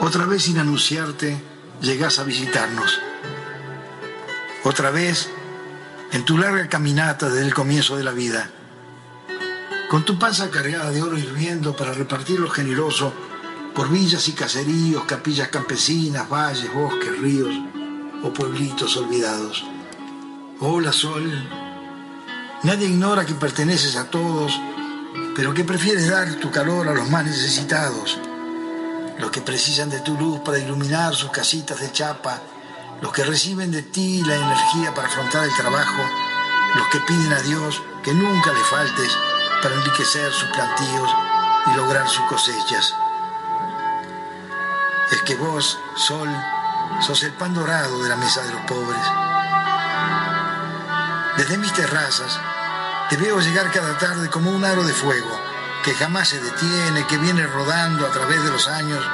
otra vez sin anunciarte llegás a visitarnos. Otra vez en tu larga caminata desde el comienzo de la vida. Con tu panza cargada de oro hirviendo para repartirlo generoso por villas y caseríos, capillas campesinas, valles, bosques, ríos o pueblitos olvidados. Hola Sol, nadie ignora que perteneces a todos pero que prefieres dar tu calor a los más necesitados, los que precisan de tu luz para iluminar sus casitas de chapa, los que reciben de ti la energía para afrontar el trabajo, los que piden a Dios que nunca le faltes para enriquecer sus plantíos y lograr sus cosechas. Es que vos, Sol, sos el pan dorado de la mesa de los pobres. Desde mis terrazas, te veo llegar cada tarde como un aro de fuego, que jamás se detiene, que viene rodando a través de los años,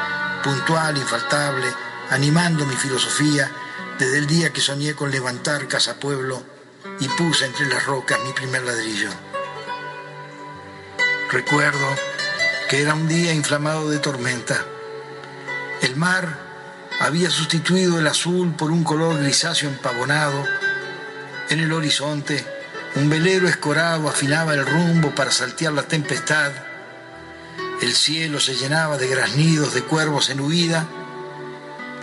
puntual, infaltable, animando mi filosofía desde el día que soñé con levantar Casa Pueblo y puse entre las rocas mi primer ladrillo. Recuerdo que era un día inflamado de tormenta. El mar había sustituido el azul por un color grisáceo empavonado. En el horizonte, un velero escorado afinaba el rumbo para saltear la tempestad. El cielo se llenaba de graznidos de cuervos en huida.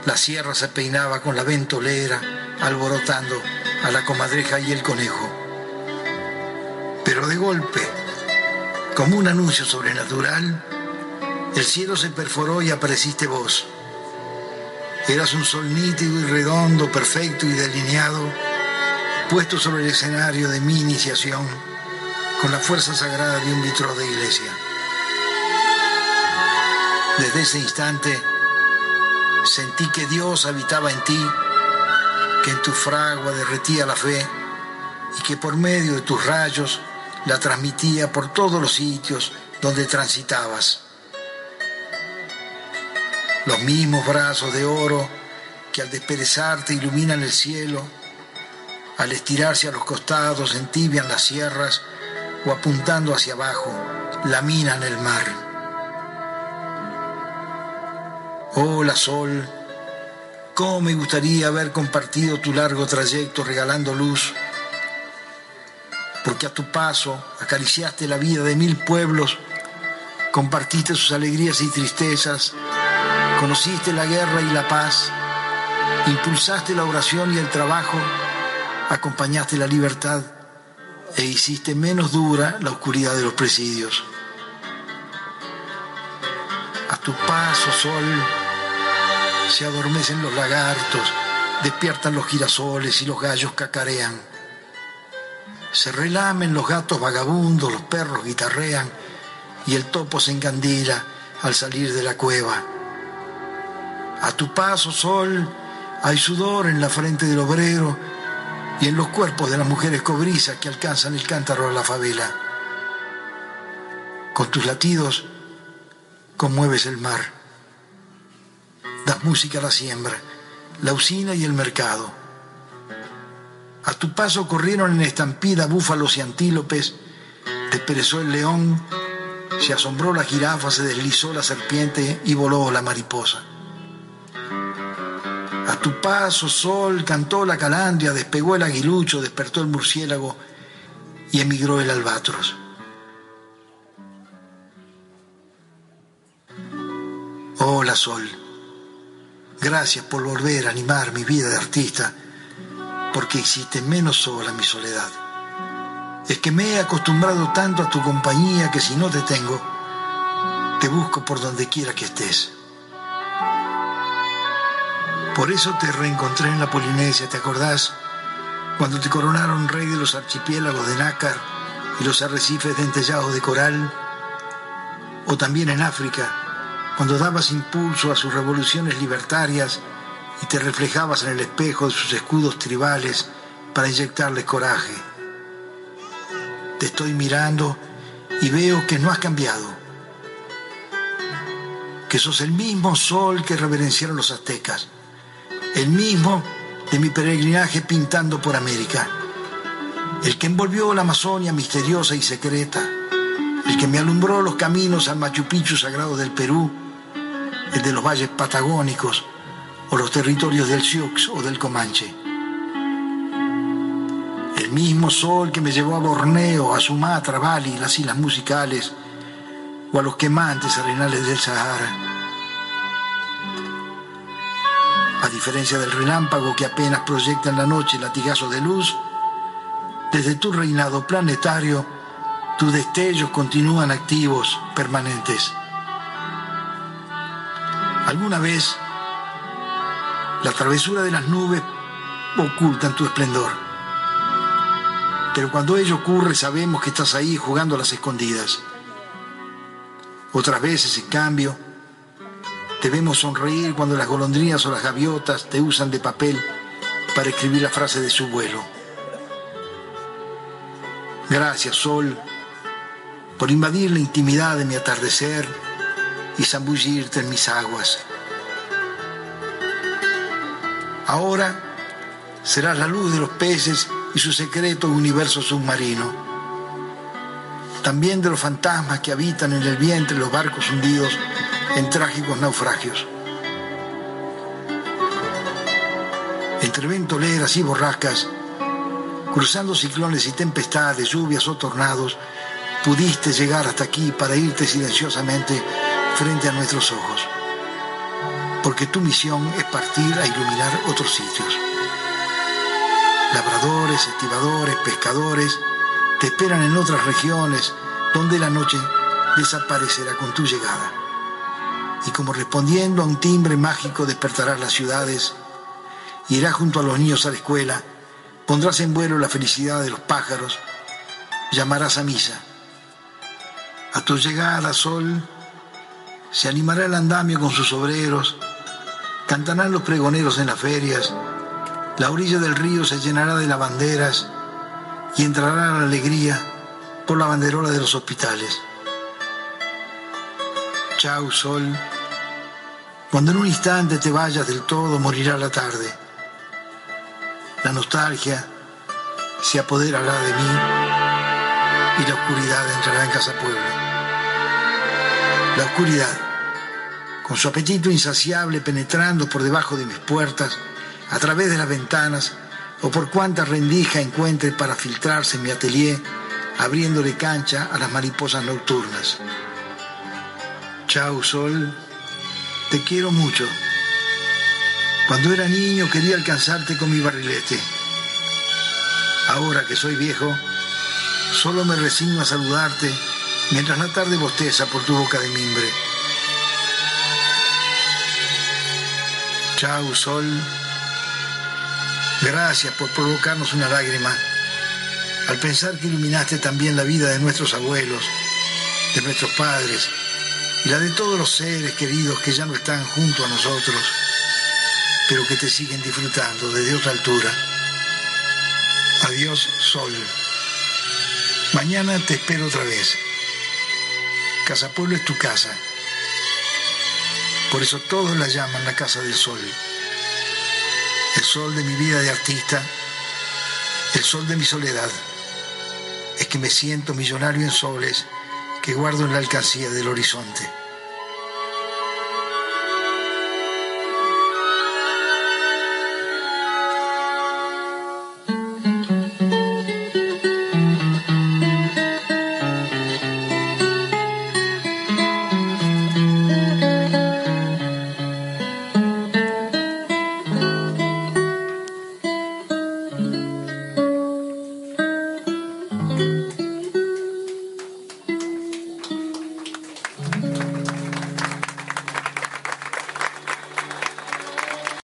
La sierra se peinaba con la ventolera, alborotando a la comadreja y el conejo. Pero de golpe, como un anuncio sobrenatural, el cielo se perforó y apareciste vos. Eras un sol nítido y redondo, perfecto y delineado puesto sobre el escenario de mi iniciación con la fuerza sagrada de un litro de iglesia. Desde ese instante sentí que Dios habitaba en ti, que en tu fragua derretía la fe y que por medio de tus rayos la transmitía por todos los sitios donde transitabas. Los mismos brazos de oro que al desperezarte iluminan el cielo al estirarse a los costados entibian las sierras o apuntando hacia abajo laminan el mar. Hola sol, cómo me gustaría haber compartido tu largo trayecto regalando luz, porque a tu paso acariciaste la vida de mil pueblos, compartiste sus alegrías y tristezas, conociste la guerra y la paz, impulsaste la oración y el trabajo, acompañaste la libertad e hiciste menos dura la oscuridad de los presidios. A tu paso, sol, se adormecen los lagartos, despiertan los girasoles y los gallos cacarean. Se relamen los gatos vagabundos, los perros guitarrean y el topo se encandila al salir de la cueva. A tu paso, sol, hay sudor en la frente del obrero y en los cuerpos de las mujeres cobrizas que alcanzan el cántaro a la favela. Con tus latidos conmueves el mar, das música a la siembra, la usina y el mercado. A tu paso corrieron en estampida búfalos y antílopes, desperezó el león, se asombró la jirafa, se deslizó la serpiente y voló la mariposa. Tu paso, sol, cantó la calandria, despegó el aguilucho, despertó el murciélago y emigró el albatros. Hola, sol. Gracias por volver a animar mi vida de artista, porque hiciste menos sola mi soledad. Es que me he acostumbrado tanto a tu compañía que si no te tengo, te busco por donde quiera que estés. Por eso te reencontré en la Polinesia, ¿te acordás? Cuando te coronaron rey de los archipiélagos de Nácar y los arrecifes dentellados de coral. O también en África, cuando dabas impulso a sus revoluciones libertarias y te reflejabas en el espejo de sus escudos tribales para inyectarles coraje. Te estoy mirando y veo que no has cambiado, que sos el mismo sol que reverenciaron los aztecas, el mismo de mi peregrinaje pintando por América, el que envolvió la Amazonia misteriosa y secreta, el que me alumbró los caminos al Machu Picchu sagrado del Perú, el de los valles patagónicos o los territorios del Sioux o del Comanche. El mismo sol que me llevó a Borneo, a Sumatra, Bali, las islas musicales o a los quemantes arenales del Sahara. A diferencia del relámpago que apenas proyecta en la noche latigazos de luz, desde tu reinado planetario, tus destellos continúan activos, permanentes. Alguna vez la travesura de las nubes ocultan tu esplendor. Pero cuando ello ocurre sabemos que estás ahí jugando a las escondidas. Otras veces, en cambio, te vemos sonreír cuando las golondrinas o las gaviotas te usan de papel para escribir la frase de su vuelo. Gracias, Sol, por invadir la intimidad de mi atardecer y zambullirte en mis aguas. Ahora serás la luz de los peces y su secreto universo submarino. También de los fantasmas que habitan en el vientre los barcos hundidos en trágicos naufragios. Entre ventoleras y borrascas, cruzando ciclones y tempestades, lluvias o tornados, pudiste llegar hasta aquí para irte silenciosamente frente a nuestros ojos. Porque tu misión es partir a iluminar otros sitios. Labradores, estibadores, pescadores te esperan en otras regiones donde la noche desaparecerá con tu llegada. Y como respondiendo a un timbre mágico despertarás las ciudades, irás junto a los niños a la escuela, pondrás en vuelo la felicidad de los pájaros, llamarás a misa. A tu llegada, sol, se animará el andamio con sus obreros, cantarán los pregoneros en las ferias, la orilla del río se llenará de lavanderas y entrará la alegría por la banderola de los hospitales. Chau, sol. Cuando en un instante te vayas del todo, morirá la tarde. La nostalgia se apoderará de mí y la oscuridad entrará en casa pueblo. La oscuridad, con su apetito insaciable penetrando por debajo de mis puertas, a través de las ventanas, o por cuanta rendija encuentre para filtrarse en mi atelier, abriéndole cancha a las mariposas nocturnas. Chau, sol, te quiero mucho. Cuando era niño quería alcanzarte con mi barrilete. Ahora que soy viejo, solo me resigno a saludarte mientras la tarde bosteza por tu boca de mimbre. Chau, sol. Gracias por provocarnos una lágrima al pensar que iluminaste también la vida de nuestros abuelos, de nuestros padres y la de todos los seres queridos que ya no están junto a nosotros, pero que te siguen disfrutando desde otra altura. Adiós, sol. Mañana te espero otra vez. Casa Pueblo es tu casa. Por eso todos la llaman la Casa del Sol. El sol de mi vida de artista, el sol de mi soledad. Es que me siento millonario en soles que guardo en la alcancía del horizonte.